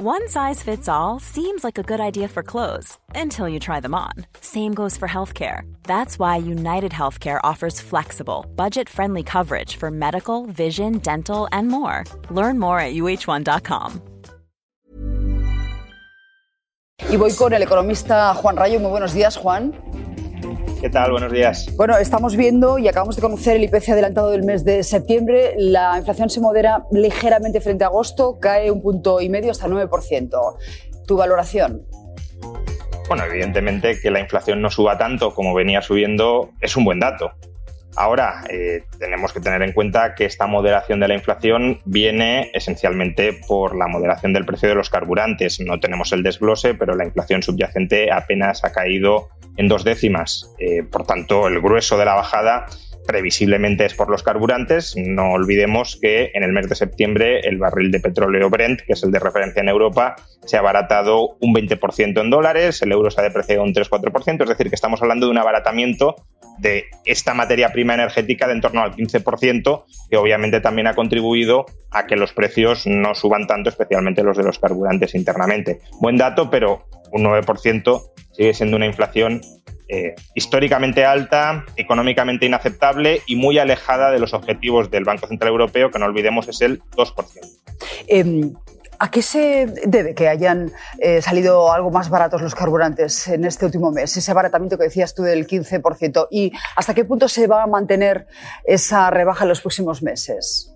One size fits all seems like a good idea for clothes until you try them on. Same goes for healthcare. That's why United Healthcare offers flexible, budget friendly coverage for medical, vision, dental, and more. Learn more at uh1.com. Y voy con el economista Juan Rayo. Muy buenos días, Juan. ¿Qué tal? Buenos días. Bueno, estamos viendo y acabamos de conocer el IPC adelantado del mes de septiembre. La inflación se modera ligeramente frente a agosto, cae un punto y medio hasta el 9%. ¿Tu valoración? Bueno, evidentemente que la inflación no suba tanto como venía subiendo es un buen dato. Ahora, eh, tenemos que tener en cuenta que esta moderación de la inflación viene esencialmente por la moderación del precio de los carburantes. No tenemos el desglose, pero la inflación subyacente apenas ha caído en dos décimas. Eh, por tanto, el grueso de la bajada previsiblemente es por los carburantes. No olvidemos que en el mes de septiembre el barril de petróleo Brent, que es el de referencia en Europa, se ha abaratado un 20% en dólares, el euro se ha depreciado un 3-4%, es decir, que estamos hablando de un abaratamiento de esta materia prima energética de en torno al 15%, que obviamente también ha contribuido a que los precios no suban tanto, especialmente los de los carburantes internamente. Buen dato, pero un 9% sigue siendo una inflación eh, históricamente alta, económicamente inaceptable y muy alejada de los objetivos del Banco Central Europeo, que no olvidemos es el 2%. Em, ¿A qué se debe que hayan eh, salido algo más baratos los carburantes en este último mes? Ese abaratamiento que decías tú del 15%. ¿Y hasta qué punto se va a mantener esa rebaja en los próximos meses?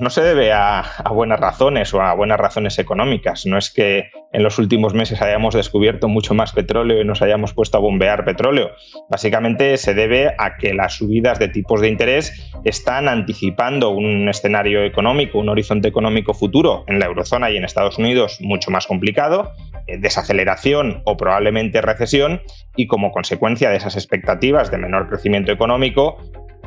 No se debe a, buenas razones o a buenas razones económicas. No es que en los últimos meses hayamos descubierto mucho más petróleo y nos hayamos puesto a bombear petróleo. Básicamente se debe a que las subidas de tipos de interés están anticipando un escenario económico, un horizonte económico futuro en la eurozona y en Estados Unidos mucho más complicado, eh, desaceleración o probablemente recesión y como consecuencia de esas expectativas de menor crecimiento económico,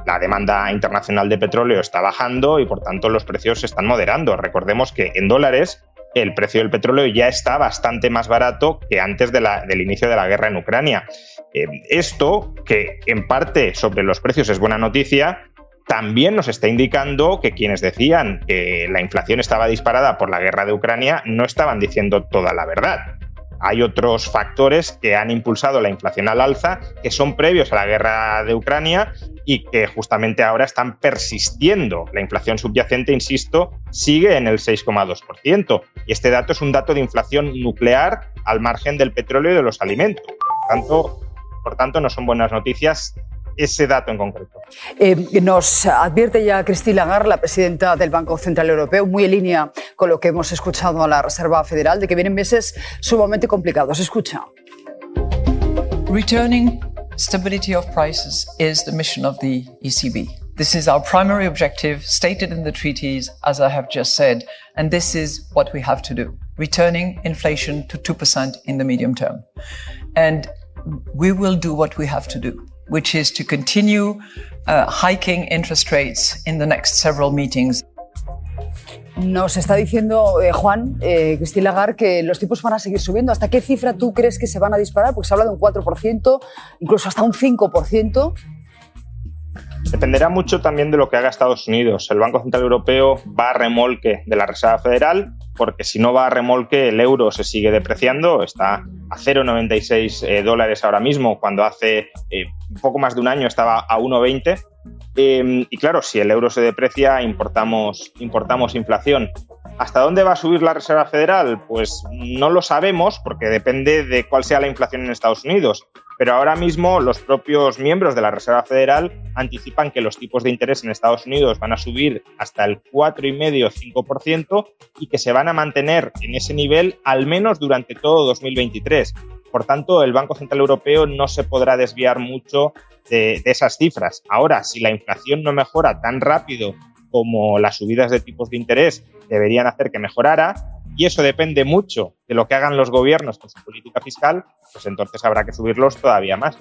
la demanda internacional de petróleo está bajando y por tanto los precios se están moderando. Recordemos que en dólares el precio del petróleo ya está bastante más barato que antes del inicio de la guerra en Ucrania. Eh, esto, que en parte sobre los precios es buena noticia, también nos está indicando que quienes decían que la inflación estaba disparada por la guerra de Ucrania no estaban diciendo toda la verdad hay otros factores que han impulsado la inflación al alza, que son previos a la guerra de Ucrania y que justamente ahora están persistiendo. La inflación subyacente, insisto, sigue en el 6,2%. Y este dato es un dato de inflación nuclear al margen del petróleo y de los alimentos. tanto, por tanto no son buenas noticias ese dato en concreto. Eh, nos advierte ya Christine Lagarde, la presidenta del Banco Central Europeo, muy en línea con lo que hemos escuchado a la Reserva Federal, de que vienen meses sumamente complicados. Escucha. Returning stability of prices is the mission of the ECB. This is our primary objective, stated in the treaties, as I have just said, and this is what we have to do returning inflation to 2% in the medium term. And we will do what we have to do which is to continue uh, hiking interest rates in the next several meetings. Nos está diciendo eh, Juan, eh, Cristina Lagarde, que los tipos van a seguir subiendo. ¿Hasta qué cifra tú crees que se van a disparar? Porque se habla de un 4%, incluso hasta un 5%. Dependerá mucho también de lo que haga Estados Unidos. El Banco Central Europeo va a remolque de la Reserva Federal, porque si no va a remolque, el euro se sigue depreciando, está a 0,96 eh, dólares ahora mismo, cuando hace eh, poco más de un año estaba a 1,20. Em, y claro, si el euro se deprecia, importamos, importamos inflación. ¿Hasta dónde va a subir la Reserva Federal? Pues no lo sabemos porque depende de cuál sea la inflación en Estados Unidos. Pero ahora mismo los propios miembros de la Reserva Federal anticipan que los tipos de interés en Estados Unidos van a subir hasta el 4,5-5% y que se van a mantener en ese nivel al menos durante todo 2023. Por tanto, el Banco Central Europeo no se podrá desviar mucho de, de, esas cifras. Ahora, si la inflación no mejora tan rápido como las subidas de tipos de interés deberían hacer que mejorara, y eso depende mucho de lo que hagan los gobiernos con su política fiscal, pues entonces habrá que subirlos todavía más.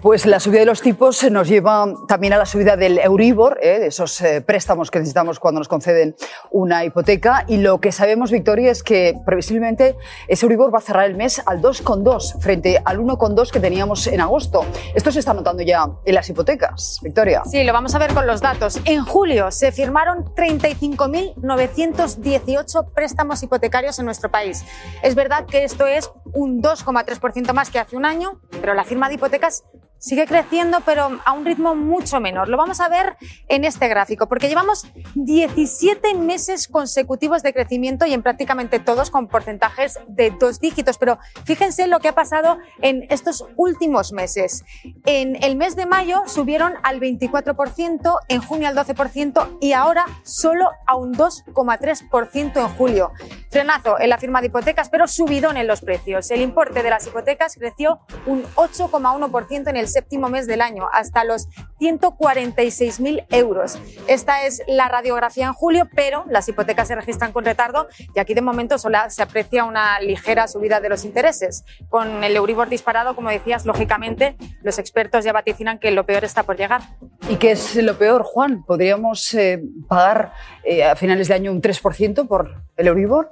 Pues la subida de los tipos nos lleva también a la subida del Euribor, ¿eh? de esos eh, préstamos que necesitamos cuando nos conceden una hipoteca. Y lo que sabemos, Victoria, es que previsiblemente ese Euribor va a cerrar el mes al 2,2 frente al 1,2 que teníamos en agosto. Esto se está notando ya en las hipotecas. Victoria. Sí, lo vamos a ver con los datos. En julio se firmaron 35.918 préstamos hipotecarios en nuestro país. Es verdad que esto es un 2,3% más que hace un año, pero la firma de hipotecas sigue creciendo, pero a un ritmo mucho menor. Lo vamos a ver en este gráfico, porque llevamos 17 meses consecutivos de crecimiento y en prácticamente todos con porcentajes de dos dígitos. Pero fíjense lo que ha pasado en estos últimos meses. En el mes de mayo subieron al 24%, en junio al 12% y ahora solo a un 2,3% en julio. Frenazo en la firma de hipotecas, pero subidón en los precios. El importe de las hipotecas creció un 8,1% en el séptimo mes del año, hasta los 146.000 euros. Esta es la radiografía en julio, pero las hipotecas se registran con retardo y aquí de momento solo se aprecia una ligera subida de los intereses. Con el Euribor disparado, como decías, lógicamente los expertos ya vaticinan que lo peor está por llegar. ¿Y qué es lo peor, Juan? ¿Podríamos eh, pagar eh, a finales de año un 3% por el Euribor?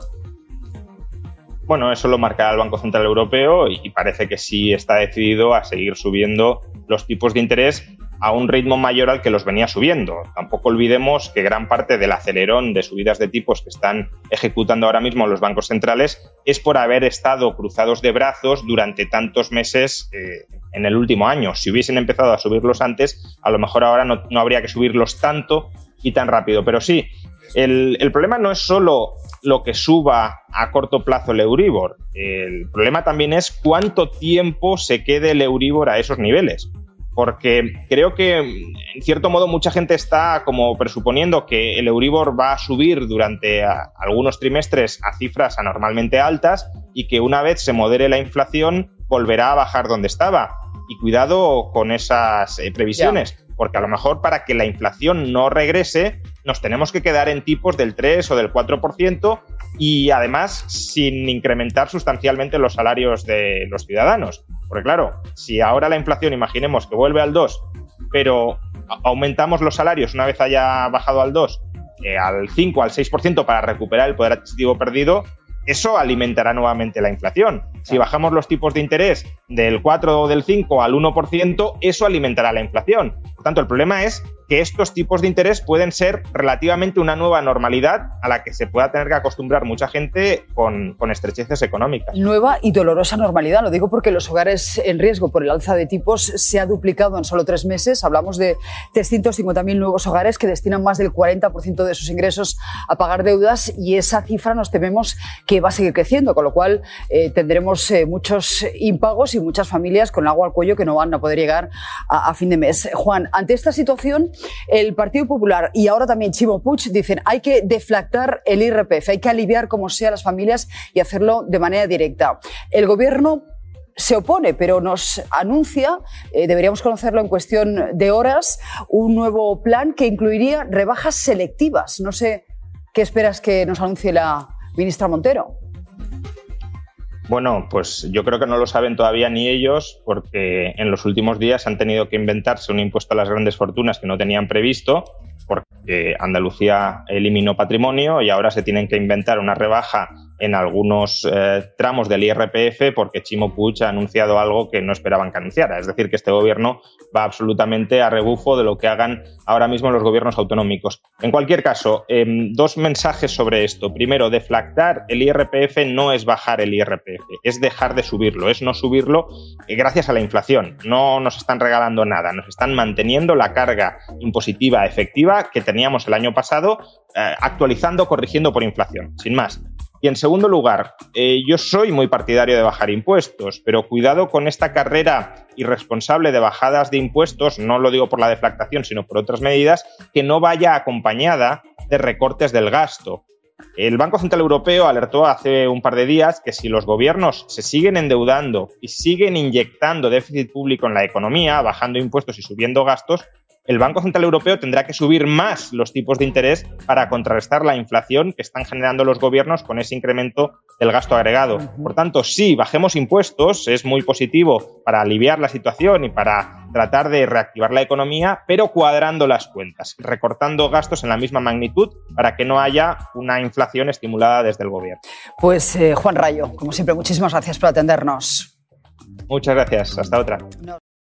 Bueno, eso lo marca el Banco Central Europeo y parece que sí está decidido a seguir subiendo los tipos de interés a un ritmo mayor al que los venía subiendo. Tampoco olvidemos que gran parte del acelerón de subidas de tipos que están ejecutando ahora mismo los bancos centrales es por haber estado cruzados de brazos durante tantos meses eh, en el último año. Si hubiesen empezado a subirlos antes, a lo mejor ahora no, no habría que subirlos tanto y tan rápido. Pero sí, el, el, problema no es solo lo que suba a corto plazo el Euribor. El problema también es cuánto tiempo se quede el Euribor a esos niveles. Porque creo que, en cierto modo, mucha gente está como presuponiendo que el Euribor va a subir durante algunos trimestres a cifras anormalmente altas y que una vez se modere la inflación volverá a bajar donde estaba. Y cuidado con esas eh, previsiones, porque a lo mejor para que la inflación no regrese nos tenemos que quedar en tipos del 3 o del 4% y además sin incrementar sustancialmente los salarios de los ciudadanos. Porque claro, si ahora la inflación imaginemos que vuelve al 2, pero aumentamos los salarios una vez haya bajado al 2, eh, al 5, al 6% para recuperar el poder adquisitivo perdido, eso alimentará nuevamente la inflación. Si bajamos los tipos de interés del 4 o del 5 al 1%, eso alimentará la inflación. Por tanto, el problema es que estos tipos de interés pueden ser relativamente una nueva normalidad a la que se pueda tener que acostumbrar mucha gente con, con, estrecheces económicas. Nueva y dolorosa normalidad, lo digo porque los hogares en riesgo por el alza de tipos se ha duplicado en solo tres meses. Hablamos de 350.000 nuevos hogares que destinan más del 40% de sus ingresos a pagar deudas y esa cifra nos tememos que va a seguir creciendo, con lo cual eh, tendremos eh, muchos impagos y muchas familias con agua al cuello que no van a poder llegar a, a fin de mes. Juan, ante esta situación, el Partido Popular y ahora también Chimo Puig dicen hay que deflactar el IRPF, hay que aliviar como sea a las familias y hacerlo de manera directa. El gobierno se opone, pero nos anuncia, eh, deberíamos conocerlo en cuestión de horas, un nuevo plan que incluiría rebajas selectivas. No sé qué esperas que nos anuncie la ministra Montero. Bueno, pues yo creo que no lo saben todavía ni ellos porque en los últimos días han tenido que inventarse un impuesto a las grandes fortunas que no tenían previsto porque Andalucía eliminó patrimonio y ahora se tienen que inventar una rebaja en algunos eh, tramos del IRPF porque Chimo Puig ha anunciado algo que no esperaban que anunciara. Es decir, que este gobierno va absolutamente a rebufo de lo que hagan ahora mismo los gobiernos autonómicos. En cualquier caso, eh, dos mensajes sobre esto. Primero, deflactar el IRPF no es bajar el IRPF, es dejar de subirlo, es no subirlo eh, gracias a la inflación. No nos están regalando nada, nos están manteniendo la carga impositiva efectiva que teníamos el año pasado, eh, actualizando, corrigiendo por inflación, sin más. Y en segundo lugar, eh, yo soy muy partidario de bajar impuestos, pero cuidado con esta carrera irresponsable de bajadas de impuestos, no lo digo por la deflactación, sino por otras medidas, que no vaya acompañada de recortes del gasto. El Banco Central Europeo alertó hace un par de días que si los gobiernos se siguen endeudando y siguen inyectando déficit público en la economía, bajando impuestos y subiendo gastos, el Banco Central Europeo tendrá que subir más los tipos de interés para contrarrestar la inflación que están generando los gobiernos con ese incremento del gasto agregado. Por tanto, si bajemos impuestos, es muy positivo para aliviar la situación y para tratar de reactivar la economía, pero cuadrando las cuentas, recortando gastos en la misma magnitud para que no haya una inflación estimulada desde el gobierno. Pues eh, Juan Rayo, como siempre, muchísimas gracias por atendernos. Muchas gracias. Hasta otra.